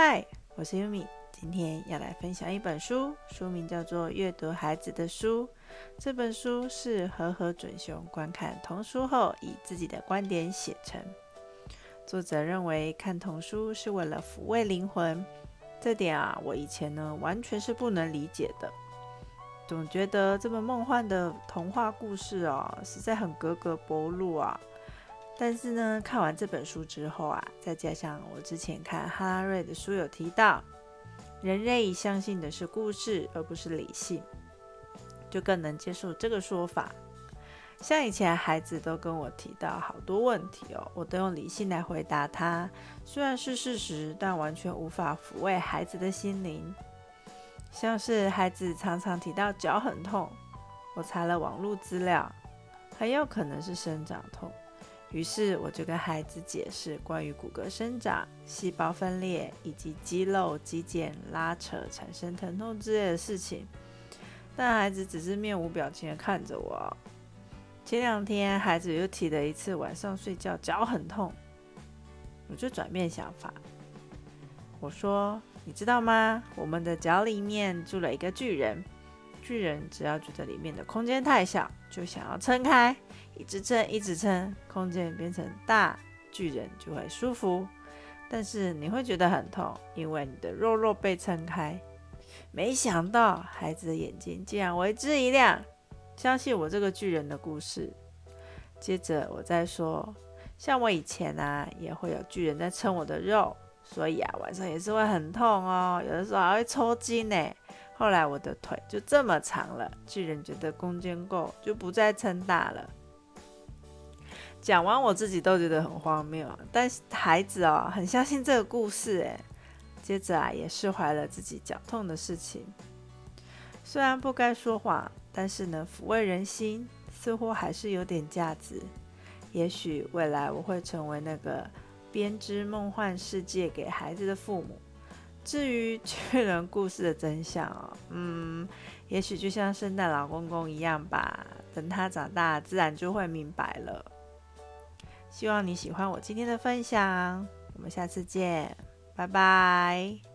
嗨，我是 Yumi，今天要来分享一本书，书名叫做《阅读孩子的书》。这本书是和和准雄观看童书后，以自己的观点写成。作者认为看童书是为了抚慰灵魂，这点啊，我以前呢完全是不能理解的，总觉得这么梦幻的童话故事哦，实在很格格不入啊。但是呢，看完这本书之后啊，再加上我之前看哈拉瑞的书有提到，人类相信的是故事而不是理性，就更能接受这个说法。像以前孩子都跟我提到好多问题哦，我都用理性来回答他，虽然是事实，但完全无法抚慰孩子的心灵。像是孩子常常提到脚很痛，我查了网络资料，很有可能是生长痛。于是我就跟孩子解释关于骨骼生长、细胞分裂以及肌肉、肌腱拉扯产生疼痛之类的事情，但孩子只是面无表情的看着我。前两天孩子又提了一次晚上睡觉脚很痛，我就转变想法，我说：“你知道吗？我们的脚里面住了一个巨人。”巨人只要觉得里面的空间太小，就想要撑开，一直撑，一直撑，空间变成大，巨人就会舒服。但是你会觉得很痛，因为你的肉肉被撑开。没想到孩子的眼睛竟然为之一亮，相信我这个巨人的故事。接着我再说，像我以前啊，也会有巨人在撑我的肉，所以啊，晚上也是会很痛哦，有的时候还会抽筋呢。后来我的腿就这么长了，巨人觉得空间够，就不再撑大了。讲完我自己都觉得很荒谬，但孩子哦很相信这个故事诶。接着啊也释怀了自己脚痛的事情。虽然不该说谎，但是呢抚慰人心似乎还是有点价值。也许未来我会成为那个编织梦幻世界给孩子的父母。至于 巨人故事的真相哦，嗯，也许就像圣诞老公公一样吧，等他长大，自然就会明白了。希望你喜欢我今天的分享，我们下次见，拜拜。